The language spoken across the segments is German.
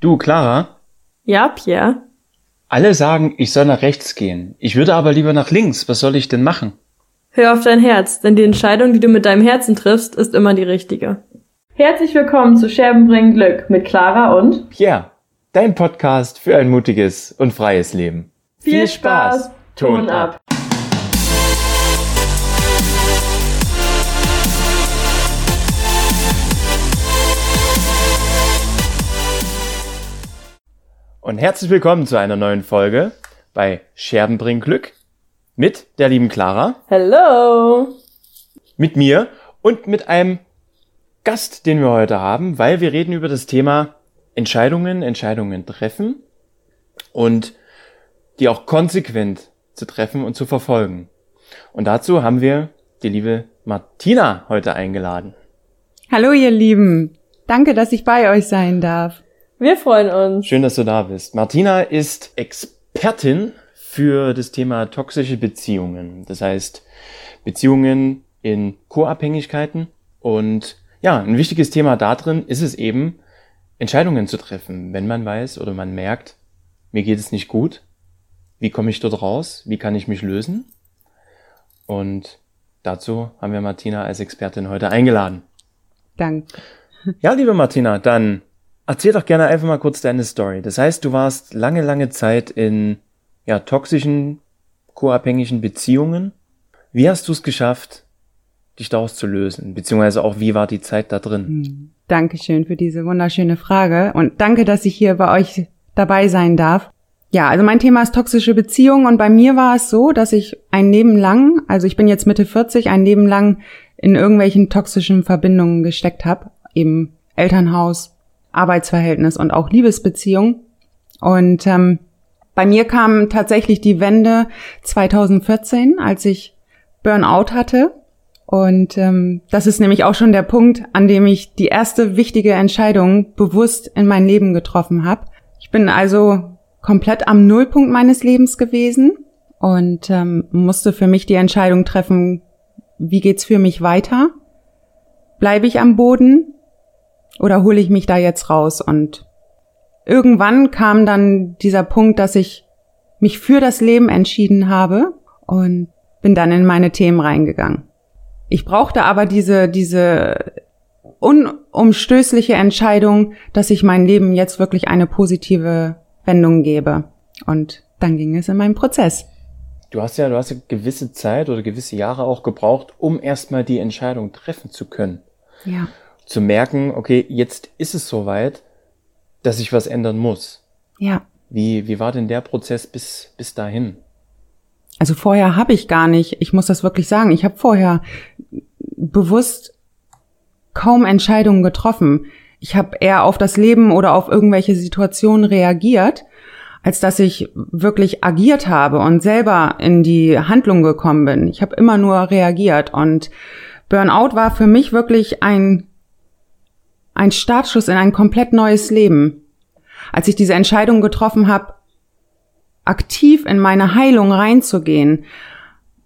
Du, Clara? Ja, Pierre? Alle sagen, ich soll nach rechts gehen. Ich würde aber lieber nach links. Was soll ich denn machen? Hör auf dein Herz, denn die Entscheidung, die du mit deinem Herzen triffst, ist immer die richtige. Herzlich willkommen zu Scherben bringen Glück mit Clara und Pierre, dein Podcast für ein mutiges und freies Leben. Viel, Spaß, Ton ab. Und herzlich willkommen zu einer neuen Folge bei Scherben bringen Glück mit der lieben Clara, Hello! mit mir und mit einem Gast, den wir heute haben, weil wir reden über das Thema Entscheidungen, Entscheidungen treffen und die auch konsequent zu treffen und zu verfolgen. Und dazu haben wir die liebe Martina heute eingeladen. Hallo ihr Lieben, danke, dass ich bei euch sein darf. Wir freuen uns. Schön, dass du da bist. Martina ist Expertin für das Thema toxische Beziehungen. Das heißt, Beziehungen in Co-Abhängigkeiten. Und ja, ein wichtiges Thema da drin ist es eben, Entscheidungen zu treffen, wenn man weiß oder man merkt, mir geht es nicht gut. Wie komme ich dort raus? Wie kann ich mich lösen? Und dazu haben wir Martina als Expertin heute eingeladen. Danke. Ja, liebe Martina, dann erzähl doch gerne einfach mal kurz deine Story. Das heißt, du warst lange, lange Zeit in ja, toxischen, co-abhängigen Beziehungen. Wie hast du es geschafft, dich daraus zu lösen? Beziehungsweise auch, wie war die Zeit da drin? Hm. Dankeschön für diese wunderschöne Frage und danke, dass ich hier bei euch dabei sein darf. Ja, also mein Thema ist toxische Beziehungen und bei mir war es so, dass ich ein Leben lang, also ich bin jetzt Mitte 40, ein Leben lang in irgendwelchen toxischen Verbindungen gesteckt habe, eben Elternhaus, Arbeitsverhältnis und auch Liebesbeziehung. Und ähm, bei mir kam tatsächlich die Wende 2014, als ich Burnout hatte. Und ähm, das ist nämlich auch schon der Punkt, an dem ich die erste wichtige Entscheidung bewusst in mein Leben getroffen habe. Ich bin also komplett am Nullpunkt meines Lebens gewesen und ähm, musste für mich die Entscheidung treffen, wie geht's für mich weiter? Bleibe ich am Boden oder hole ich mich da jetzt raus? Und irgendwann kam dann dieser Punkt, dass ich mich für das Leben entschieden habe und bin dann in meine Themen reingegangen. Ich brauchte aber diese, diese unumstößliche Entscheidung, dass ich mein Leben jetzt wirklich eine positive Wendung gebe. Und dann ging es in meinen Prozess. Du hast ja, du hast ja gewisse Zeit oder gewisse Jahre auch gebraucht, um erstmal die Entscheidung treffen zu können. Ja zu merken, okay, jetzt ist es soweit, dass ich was ändern muss. Ja. Wie, wie war denn der Prozess bis, bis dahin? Also vorher habe ich gar nicht, ich muss das wirklich sagen, ich habe vorher bewusst kaum Entscheidungen getroffen. Ich habe eher auf das Leben oder auf irgendwelche Situationen reagiert, als dass ich wirklich agiert habe und selber in die Handlung gekommen bin. Ich habe immer nur reagiert und Burnout war für mich wirklich ein ein Startschuss in ein komplett neues Leben. Als ich diese Entscheidung getroffen habe, aktiv in meine Heilung reinzugehen,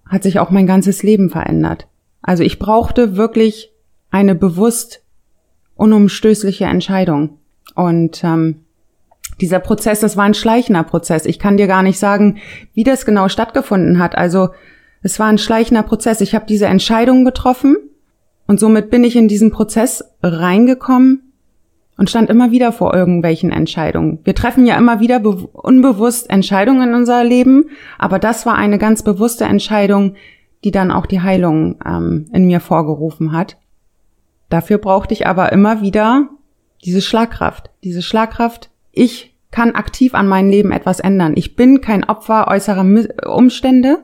hat sich auch mein ganzes Leben verändert. Also ich brauchte wirklich eine bewusst unumstößliche Entscheidung. Und ähm, dieser Prozess, das war ein schleichender Prozess. Ich kann dir gar nicht sagen, wie das genau stattgefunden hat. Also es war ein schleichender Prozess. Ich habe diese Entscheidung getroffen und somit bin ich in diesen Prozess reingekommen und stand immer wieder vor irgendwelchen Entscheidungen. Wir treffen ja immer wieder unbewusst Entscheidungen in unser Leben, aber das war eine ganz bewusste Entscheidung, die dann auch die Heilung ähm, in mir vorgerufen hat. Dafür brauchte ich aber immer wieder diese Schlagkraft. Diese Schlagkraft, ich kann aktiv an meinem Leben etwas ändern. Ich bin kein Opfer äußerer Umstände,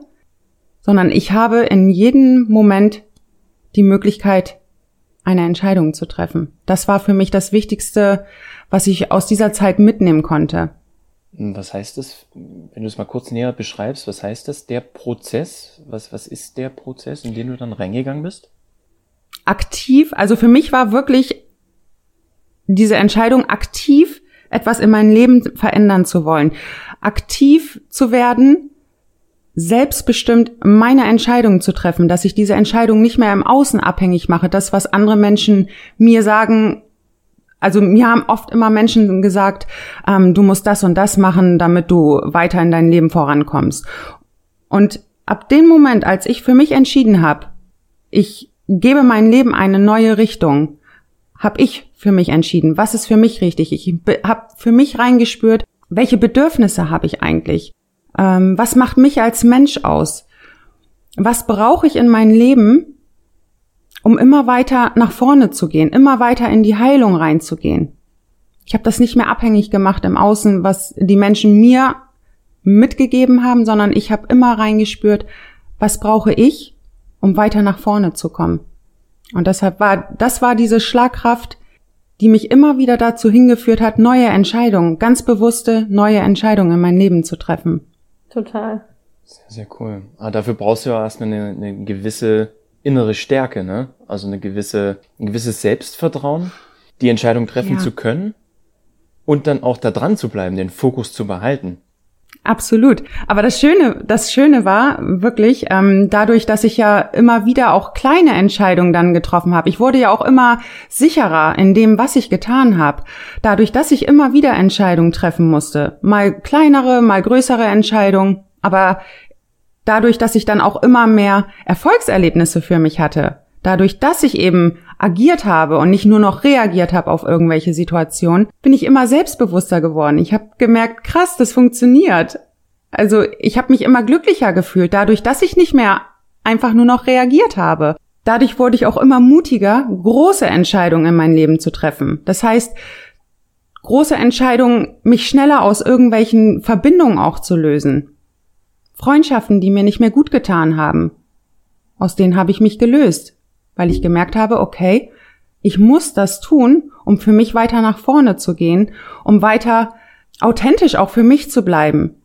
sondern ich habe in jedem Moment die Möglichkeit, eine Entscheidung zu treffen. Das war für mich das Wichtigste, was ich aus dieser Zeit mitnehmen konnte. Was heißt das, wenn du es mal kurz näher beschreibst, was heißt das, der Prozess? Was, was ist der Prozess, in den du dann reingegangen bist? Aktiv, also für mich war wirklich diese Entscheidung aktiv etwas in meinem Leben verändern zu wollen. Aktiv zu werden, selbstbestimmt meine Entscheidungen zu treffen, dass ich diese Entscheidung nicht mehr im Außen abhängig mache, das, was andere Menschen mir sagen, Also mir haben oft immer Menschen gesagt, ähm, du musst das und das machen, damit du weiter in dein Leben vorankommst. Und ab dem Moment, als ich für mich entschieden habe, ich gebe mein Leben eine neue Richtung, habe ich für mich entschieden, was ist für mich richtig. Ich habe für mich reingespürt, welche Bedürfnisse habe ich eigentlich? Ähm, was macht mich als Mensch aus? Was brauche ich in mein Leben, um immer weiter nach vorne zu gehen, immer weiter in die Heilung reinzugehen. Ich habe das nicht mehr abhängig gemacht im Außen, was die Menschen mir mitgegeben haben, sondern ich habe immer reingespürt, was brauche ich, um weiter nach vorne zu kommen. Und deshalb war, das war diese Schlagkraft, die mich immer wieder dazu hingeführt hat, neue Entscheidungen, ganz bewusste neue Entscheidungen in mein Leben zu treffen. Total. Sehr, sehr cool. Aber ah, dafür brauchst du ja erstmal eine, eine gewisse innere Stärke, ne? Also eine gewisse, ein gewisses Selbstvertrauen, die Entscheidung treffen ja. zu können und dann auch da dran zu bleiben, den Fokus zu behalten. Absolut. Aber das Schöne, das Schöne war wirklich, ähm, dadurch, dass ich ja immer wieder auch kleine Entscheidungen dann getroffen habe. Ich wurde ja auch immer sicherer in dem, was ich getan habe. Dadurch, dass ich immer wieder Entscheidungen treffen musste. Mal kleinere, mal größere Entscheidungen. Aber dadurch, dass ich dann auch immer mehr Erfolgserlebnisse für mich hatte, dadurch, dass ich eben agiert habe und nicht nur noch reagiert habe auf irgendwelche Situationen, bin ich immer selbstbewusster geworden. Ich habe gemerkt, krass, das funktioniert. Also ich habe mich immer glücklicher gefühlt, dadurch, dass ich nicht mehr einfach nur noch reagiert habe. Dadurch wurde ich auch immer mutiger, große Entscheidungen in mein Leben zu treffen. Das heißt, große Entscheidungen, mich schneller aus irgendwelchen Verbindungen auch zu lösen. Freundschaften, die mir nicht mehr gut getan haben. Aus denen habe ich mich gelöst, weil ich gemerkt habe, okay, ich muss das tun, um für mich weiter nach vorne zu gehen, um weiter authentisch auch für mich zu bleiben,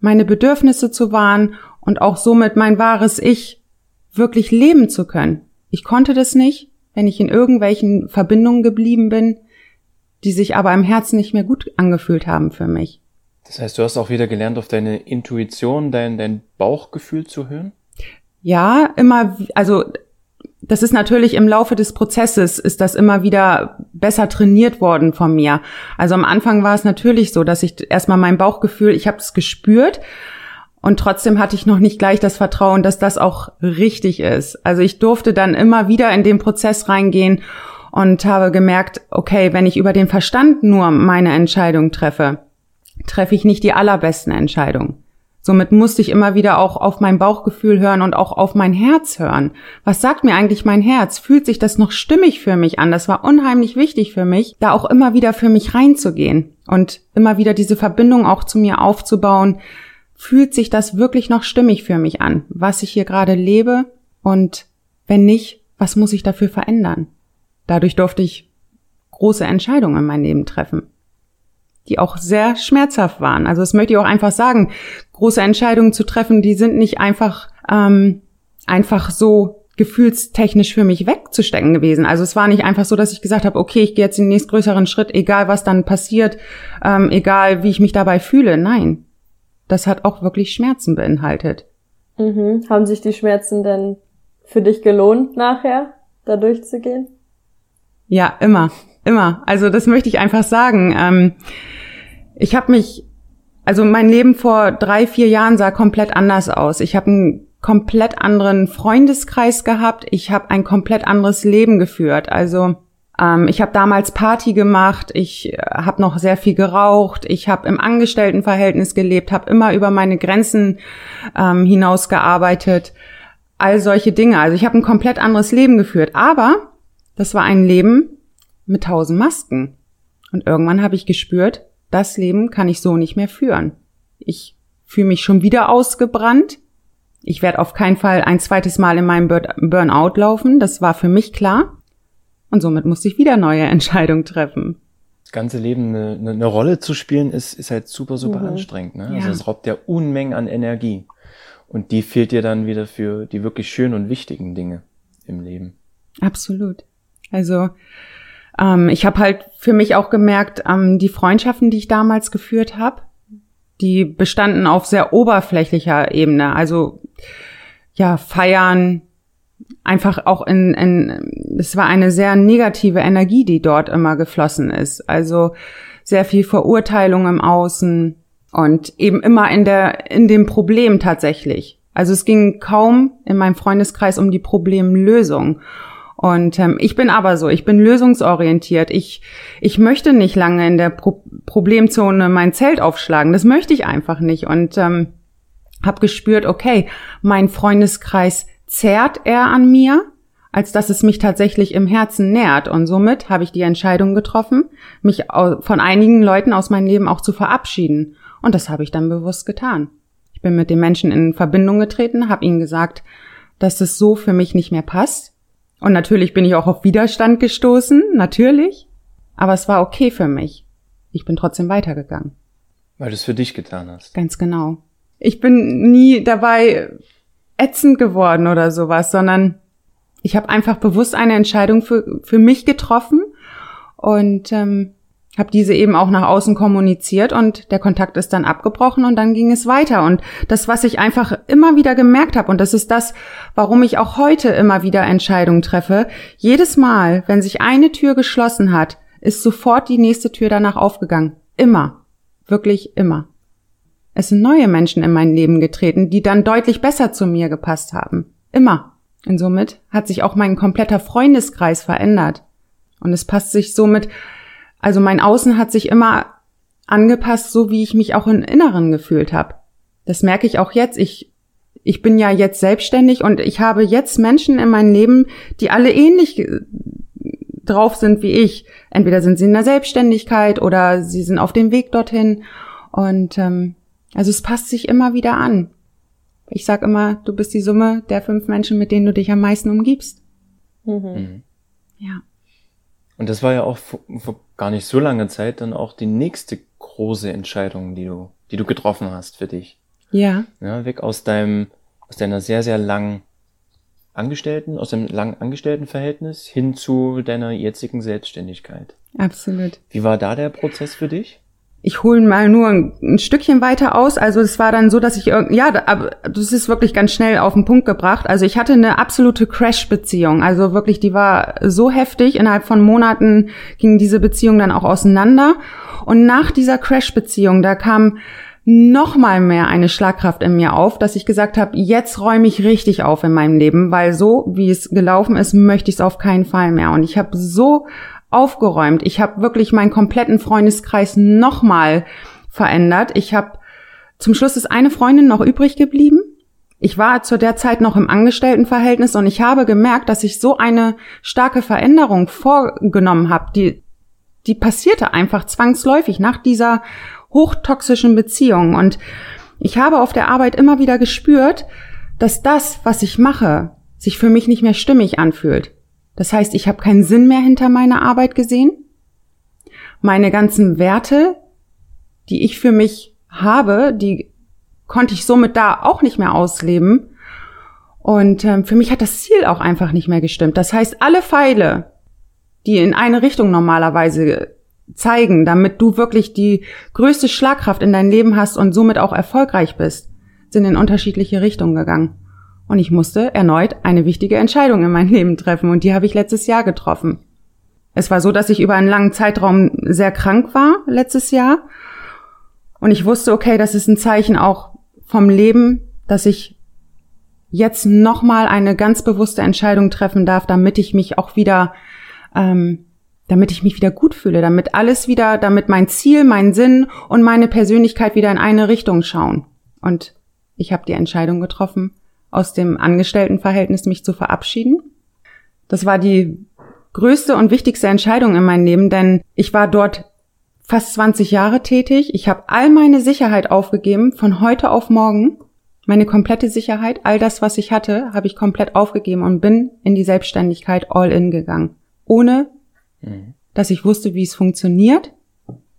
meine Bedürfnisse zu wahren und auch somit mein wahres Ich wirklich leben zu können. Ich konnte das nicht, wenn ich in irgendwelchen Verbindungen geblieben bin, die sich aber im Herzen nicht mehr gut angefühlt haben für mich. Das heißt, du hast auch wieder gelernt, auf deine Intuition, dein, dein Bauchgefühl zu hören? Ja, immer, also das ist natürlich im Laufe des Prozesses ist das immer wieder besser trainiert worden von mir. Also am Anfang war es natürlich so, dass ich erstmal mein Bauchgefühl, ich habe es gespürt und trotzdem hatte ich noch nicht gleich das Vertrauen, dass das auch richtig ist. Also ich durfte dann immer wieder in den Prozess reingehen und habe gemerkt, okay, wenn ich über den Verstand nur meine Entscheidung treffe, treffe ich nicht die allerbesten Entscheidungen. Somit musste ich immer wieder auch auf mein Bauchgefühl hören und auch auf mein Herz hören. Was sagt mir eigentlich mein Herz? Fühlt sich das noch stimmig für mich an? Das war unheimlich wichtig für mich, da auch immer wieder für mich reinzugehen und immer wieder diese Verbindung auch zu mir aufzubauen. Fühlt sich das wirklich noch stimmig für mich an, was ich hier gerade lebe? Und wenn nicht, was muss ich dafür verändern? Dadurch durfte ich große Entscheidungen in mein Leben treffen die auch sehr schmerzhaft waren. Also das möchte ich auch einfach sagen. Große Entscheidungen zu treffen, die sind nicht einfach ähm, einfach so gefühlstechnisch für mich wegzustecken gewesen. Also es war nicht einfach so, dass ich gesagt habe, okay, ich gehe jetzt den nächstgrößeren Schritt, egal was dann passiert, ähm, egal wie ich mich dabei fühle. Nein, das hat auch wirklich Schmerzen beinhaltet. Mhm. Haben sich die Schmerzen denn für dich gelohnt, nachher da durchzugehen? Ja, immer, immer. Also das möchte ich einfach sagen. Ähm, ich habe mich, also mein Leben vor drei, vier Jahren sah komplett anders aus. Ich habe einen komplett anderen Freundeskreis gehabt. Ich habe ein komplett anderes Leben geführt. Also ähm, ich habe damals Party gemacht. Ich äh, habe noch sehr viel geraucht. Ich habe im Angestelltenverhältnis gelebt, habe immer über meine Grenzen ähm, hinaus gearbeitet. All solche Dinge. Also ich habe ein komplett anderes Leben geführt. Aber das war ein Leben mit tausend Masken. Und irgendwann habe ich gespürt, das Leben kann ich so nicht mehr führen. Ich fühle mich schon wieder ausgebrannt. Ich werde auf keinen Fall ein zweites Mal in meinem Burnout laufen. Das war für mich klar. Und somit musste ich wieder neue Entscheidungen treffen. Das ganze Leben eine, eine, Rolle zu spielen, ist, ist halt super, super mhm. anstrengend. Ne? Also ja. Also es raubt ja Unmengen an Energie. Und die fehlt dir dann wieder für die wirklich schönen und wichtigen Dinge im Leben. Absolut. Also ähm, ich habe halt für mich auch gemerkt, ähm, die Freundschaften, die ich damals geführt habe, die bestanden auf sehr oberflächlicher Ebene. Also ja, feiern, einfach auch in, in, es war eine sehr negative Energie, die dort immer geflossen ist. Also sehr viel Verurteilung im Außen und eben immer in der, in dem Problem tatsächlich. Also es ging kaum in meinem Freundeskreis um die Problemlösung. Und ähm, ich bin aber so, ich bin lösungsorientiert. Ich, ich möchte nicht lange in der Pro Problemzone mein Zelt aufschlagen. Das möchte ich einfach nicht. Und ähm, habe gespürt, okay, mein Freundeskreis zerrt eher an mir, als dass es mich tatsächlich im Herzen nährt. Und somit habe ich die Entscheidung getroffen, mich von einigen Leuten aus meinem Leben auch zu verabschieden. Und das habe ich dann bewusst getan. Ich bin mit den Menschen in Verbindung getreten, habe ihnen gesagt, dass es so für mich nicht mehr passt. Und natürlich bin ich auch auf Widerstand gestoßen, natürlich. Aber es war okay für mich. Ich bin trotzdem weitergegangen. Weil du es für dich getan hast. Ganz genau. Ich bin nie dabei ätzend geworden oder sowas, sondern ich habe einfach bewusst eine Entscheidung für, für mich getroffen und ähm, habe diese eben auch nach außen kommuniziert und der Kontakt ist dann abgebrochen und dann ging es weiter. Und das, was ich einfach immer wieder gemerkt habe, und das ist das, warum ich auch heute immer wieder Entscheidungen treffe, jedes Mal, wenn sich eine Tür geschlossen hat, ist sofort die nächste Tür danach aufgegangen. Immer. Wirklich immer. Es sind neue Menschen in mein Leben getreten, die dann deutlich besser zu mir gepasst haben. Immer. Und somit hat sich auch mein kompletter Freundeskreis verändert. Und es passt sich somit, also mein Außen hat sich immer angepasst, so wie ich mich auch im Inneren gefühlt habe. Das merke ich auch jetzt. Ich, ich bin ja jetzt selbstständig und ich habe jetzt Menschen in meinem Leben, die alle ähnlich drauf sind wie ich. Entweder sind sie in der Selbstständigkeit oder sie sind auf dem Weg dorthin. Und ähm, also es passt sich immer wieder an. Ich sag immer, du bist die Summe der fünf Menschen, mit denen du dich am meisten umgibst. Mhm. mhm. Ja. Und das war ja auch vor, vor, gar nicht so langer Zeit dann auch die nächste große Entscheidung, die du, die du getroffen hast für dich. Ja. Ja, weg aus deinem, aus deiner sehr, sehr langen Angestellten, aus dem langen Angestelltenverhältnis hin zu deiner jetzigen Selbstständigkeit. Absolut. Wie war da der Prozess für dich? Ich hole mal nur ein, ein, Stückchen weiter aus. Also es war dann so, dass ich ja, das ist wirklich ganz schnell auf den Punkt gebracht. Also ich hatte eine absolute Crash-Beziehung. Also wirklich, die war so heftig. Innerhalb von Monaten ging diese Beziehung dann auch auseinander. Und nach dieser Crash-Beziehung, da kam noch mal mehr eine Schlagkraft in mir auf, dass ich gesagt habe, jetzt räume ich richtig auf in meinem Leben, weil so wie es gelaufen ist, möchte ich es auf keinen Fall mehr. Und ich habe so aufgeräumt. Ich habe wirklich meinen kompletten Freundeskreis nochmal verändert. Ich habe zum Schluss ist eine Freundin noch übrig geblieben. Ich war zu der Zeit noch im Angestelltenverhältnis und ich habe gemerkt, dass ich so eine starke Veränderung vorgenommen habe, die die passierte einfach zwangsläufig nach dieser hochtoxischen Beziehung und ich habe auf der Arbeit immer wieder gespürt, dass das, was ich mache, sich für mich nicht mehr stimmig anfühlt. Das heißt, ich habe keinen Sinn mehr hinter meiner Arbeit gesehen. Meine ganzen Werte, die ich für mich habe, die konnte ich somit da auch nicht mehr ausleben. Und ähm, für mich hat das Ziel auch einfach nicht mehr gestimmt. Das heißt, alle Pfeile, die in eine Richtung normalerweise zeigen, damit du wirklich die größte Schlagkraft in dein Leben hast und somit auch erfolgreich bist, sind in unterschiedliche Richtungen gegangen. Und ich musste erneut eine wichtige Entscheidung in meinem Leben treffen und die habe ich letztes Jahr getroffen. Es war so, dass ich über einen langen Zeitraum sehr krank war letztes Jahr und ich wusste, okay, das ist ein Zeichen auch vom Leben, dass ich jetzt nochmal eine ganz bewusste Entscheidung treffen darf, damit ich mich auch wieder, ähm, damit ich mich wieder gut fühle, damit alles wieder, damit mein Ziel, mein Sinn und meine Persönlichkeit wieder in eine Richtung schauen. Und ich habe die Entscheidung getroffen, aus dem Angestelltenverhältnis mich zu verabschieden. Das war die größte und wichtigste Entscheidung in meinem Leben, denn ich war dort fast 20 Jahre tätig. Ich habe all meine Sicherheit aufgegeben von heute auf morgen. Meine komplette Sicherheit, all das, was ich hatte, habe ich komplett aufgegeben und bin in die Selbstständigkeit all in gegangen. Ohne, mhm. dass ich wusste, wie es funktioniert.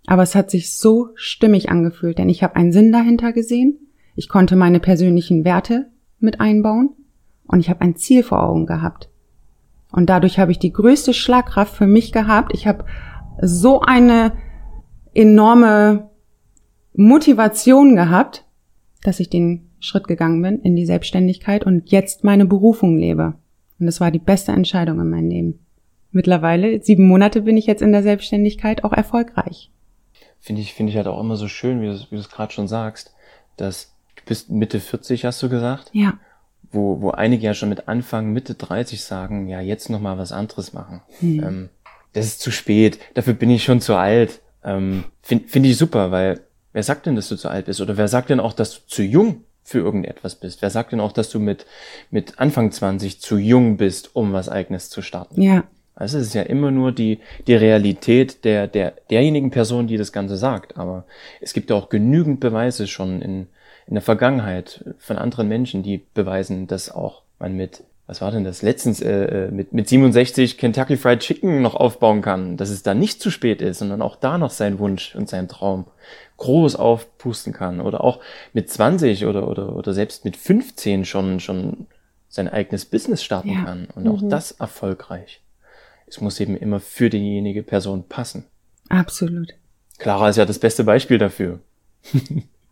Aber es hat sich so stimmig angefühlt, denn ich habe einen Sinn dahinter gesehen. Ich konnte meine persönlichen Werte mit einbauen und ich habe ein Ziel vor Augen gehabt. Und dadurch habe ich die größte Schlagkraft für mich gehabt. Ich habe so eine enorme Motivation gehabt, dass ich den Schritt gegangen bin in die Selbstständigkeit und jetzt meine Berufung lebe. Und es war die beste Entscheidung in meinem Leben. Mittlerweile, sieben Monate bin ich jetzt in der Selbstständigkeit auch erfolgreich. Finde ich, finde ich halt auch immer so schön, wie du es gerade schon sagst, dass du bist Mitte 40, hast du gesagt? Ja. Wo, wo einige ja schon mit Anfang, Mitte 30 sagen, ja, jetzt noch mal was anderes machen. Hm. Ähm, das ist zu spät, dafür bin ich schon zu alt. Ähm, Finde find ich super, weil wer sagt denn, dass du zu alt bist? Oder wer sagt denn auch, dass du zu jung für irgendetwas bist? Wer sagt denn auch, dass du mit, mit Anfang 20 zu jung bist, um was eigenes zu starten? Ja. Also es ist ja immer nur die, die Realität der, der, derjenigen Person, die das Ganze sagt. Aber es gibt ja auch genügend Beweise schon in, in der Vergangenheit von anderen Menschen, die beweisen, dass auch man mit, was war denn das, letztens äh, äh mit, mit 67 Kentucky Fried Chicken noch aufbauen kann, dass es da nicht zu spät ist, sondern auch da noch sein Wunsch und sein Traum groß aufpusten kann. Oder auch mit 20 oder, oder, oder selbst mit 15 schon, schon sein eigenes Business starten Ja. kann. Und auch Mhm. das erfolgreich. Es muss eben immer für diejenige Person passen. Absolut. Clara ist ja das beste Beispiel dafür.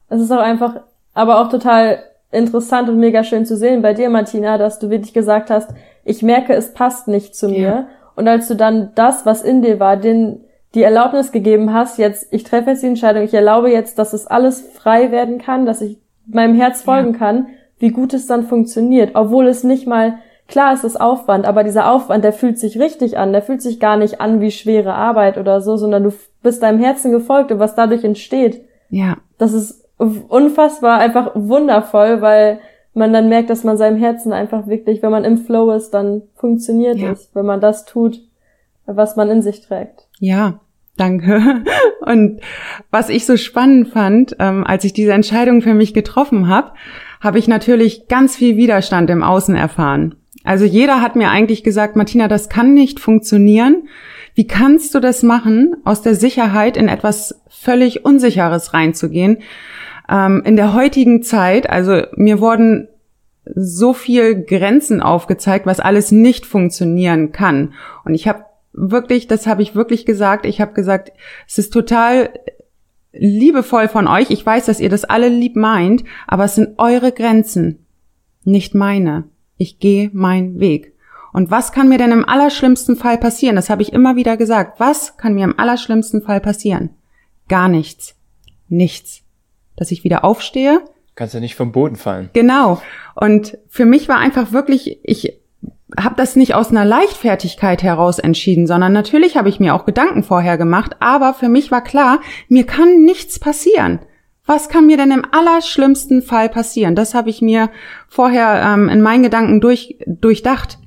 Es ist auch einfach, aber auch total interessant und mega schön zu sehen bei dir, Martina, dass du wirklich gesagt hast, ich merke, es passt nicht zu mir. Ja. Und als du dann das, was in dir war, den, die Erlaubnis gegeben hast, jetzt, ich treffe jetzt die Entscheidung, ich erlaube jetzt, dass es alles frei werden kann, dass ich meinem Herz folgen kann, wie gut es dann funktioniert, obwohl es nicht mal, klar ist es Aufwand, aber dieser Aufwand, der fühlt sich richtig an, der fühlt sich gar nicht an wie schwere Arbeit oder so, sondern du bist deinem Herzen gefolgt und was dadurch entsteht, Ja. das ist unfassbar, einfach wundervoll, weil man dann merkt, dass man seinem Herzen einfach wirklich, wenn man im Flow ist, dann funktioniert Ja. es, wenn man das tut, was man in sich trägt. Ja, danke. Und was ich so spannend fand, ähm, als ich diese Entscheidung für mich getroffen habe, habe ich natürlich ganz viel Widerstand im Außen erfahren. Also jeder hat mir eigentlich gesagt, Martina, das kann nicht funktionieren. Wie kannst du das machen, aus der Sicherheit in etwas völlig Unsicheres reinzugehen? Ähm, in der heutigen Zeit, also mir wurden so viel Grenzen aufgezeigt, was alles nicht funktionieren kann. Und ich habe wirklich, das habe ich wirklich gesagt, ich habe gesagt, es ist total liebevoll von euch. Ich weiß, dass ihr das alle lieb meint, aber es sind eure Grenzen, nicht meine. Ich gehe meinen Weg. Und was kann mir denn im allerschlimmsten Fall passieren? Das habe ich immer wieder gesagt. Was kann mir im allerschlimmsten Fall passieren? Gar nichts. Nichts. Dass ich wieder aufstehe, Kannst ja nicht vom Boden fallen. Genau. Und für mich war einfach wirklich, ich habe das nicht aus einer Leichtfertigkeit heraus entschieden, sondern natürlich habe ich mir auch Gedanken vorher gemacht, aber für mich war klar, mir kann nichts passieren. Was kann mir denn im allerschlimmsten Fall passieren? Das habe ich mir vorher ähm, in meinen Gedanken durch, durchdacht.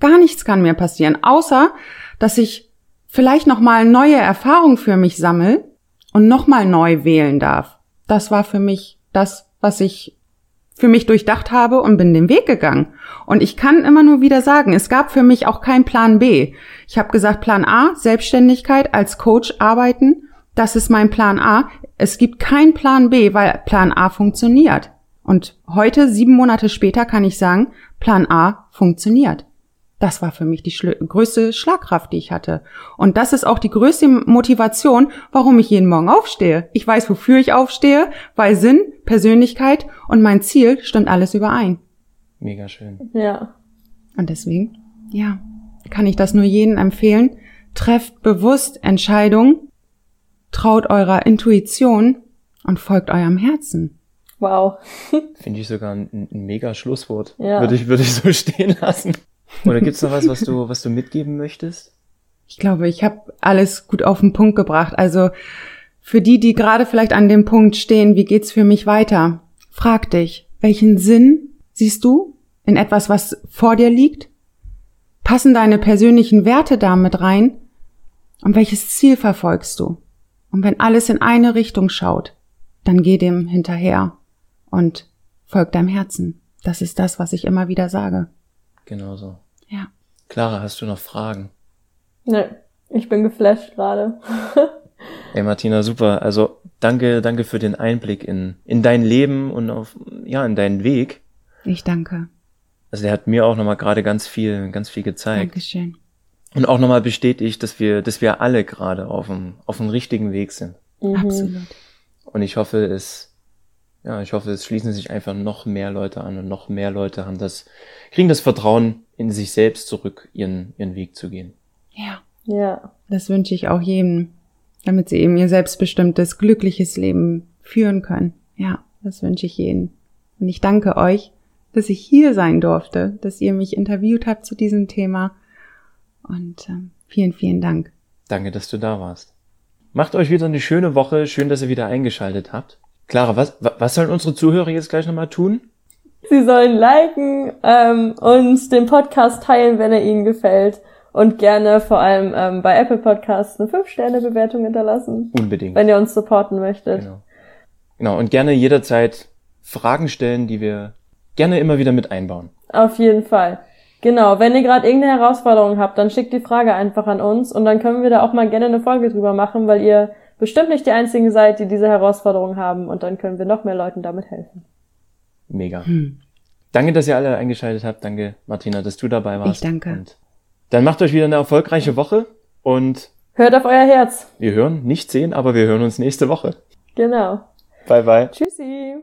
Gar nichts kann mir passieren, außer dass ich vielleicht noch mal neue Erfahrungen für mich sammel und noch mal neu wählen darf. Das war für mich das, was ich für mich durchdacht habe und bin den Weg gegangen. Und ich kann immer nur wieder sagen, es gab für mich auch keinen Plan B. Ich habe gesagt, Plan A, Selbstständigkeit, als Coach arbeiten, das ist mein Plan A. Es gibt keinen Plan B, weil Plan A funktioniert. Und heute, sieben Monate später, kann ich sagen, Plan A funktioniert. Das war für mich die schl größte Schlagkraft, die ich hatte. Und das ist auch die größte Motivation, warum ich jeden Morgen aufstehe. Ich weiß, wofür ich aufstehe, weil Sinn, Persönlichkeit und mein Ziel stimmt alles überein. Mega schön. Ja. Und deswegen, ja, kann ich das nur jedem empfehlen. Trefft bewusst Entscheidungen, traut eurer Intuition und folgt eurem Herzen. Wow. Finde ich sogar ein, ein mega Schlusswort. Ja. Würde ich, würde ich so stehen lassen. Oder gibt's noch was, was du, was du mitgeben möchtest? Ich glaube, ich habe alles gut auf den Punkt gebracht. Also für die, die gerade vielleicht an dem Punkt stehen, wie geht's für mich weiter? Frag dich, welchen Sinn siehst du in etwas, was vor dir liegt? Passen deine persönlichen Werte damit rein? Und welches Ziel verfolgst du? Und wenn alles in eine Richtung schaut, dann geh dem hinterher und folg deinem Herzen. Das ist das, was ich immer wieder sage. Genau so. Ja. Clara, hast du noch Fragen? Ne, ich bin geflasht gerade. Ey, Martina, super. Also, danke, danke für den Einblick in, in dein Leben und auf, ja, in deinen Weg. Ich danke. Also, der hat mir auch nochmal gerade ganz viel, ganz viel gezeigt. Dankeschön. Und auch nochmal bestätigt, dass wir, dass wir alle gerade auf dem, auf dem richtigen Weg sind. Mhm. Absolut. Und ich hoffe, es ja, ich hoffe, es schließen sich einfach noch mehr Leute an und noch mehr Leute haben das, kriegen das Vertrauen in sich selbst zurück, ihren, ihren Weg zu gehen. Ja. Ja. Das wünsche ich auch jedem, damit sie eben ihr selbstbestimmtes, glückliches Leben führen können. Ja, das wünsche ich jedem. Und ich danke euch, dass ich hier sein durfte, dass ihr mich interviewt habt zu diesem Thema. Und ähm, vielen, vielen Dank. Danke, dass du da warst. Macht euch wieder eine schöne Woche. Schön, dass ihr wieder eingeschaltet habt. Clara, was, was sollen unsere Zuhörer jetzt gleich nochmal tun? Sie sollen liken ähm, und den Podcast teilen, wenn er ihnen gefällt. Und gerne vor allem ähm, bei Apple Podcasts eine 5-Sterne-Bewertung hinterlassen. Unbedingt. Wenn ihr uns supporten möchtet. Genau. Genau. Und gerne jederzeit Fragen stellen, die wir gerne immer wieder mit einbauen. Auf jeden Fall. Genau, wenn ihr gerade irgendeine Herausforderung habt, dann schickt die Frage einfach an uns und dann können wir da auch mal gerne eine Folge drüber machen, weil ihr bestimmt nicht die einzigen seid, die diese Herausforderung haben und dann können wir noch mehr Leuten damit helfen. Mega. Hm. Danke, dass ihr alle eingeschaltet habt. Danke, Martina, dass du dabei warst. Ich danke. Und dann macht euch wieder eine erfolgreiche Woche und hört auf euer Herz. Wir hören, nicht sehen, aber wir hören uns nächste Woche. Genau. Bye bye. Tschüssi.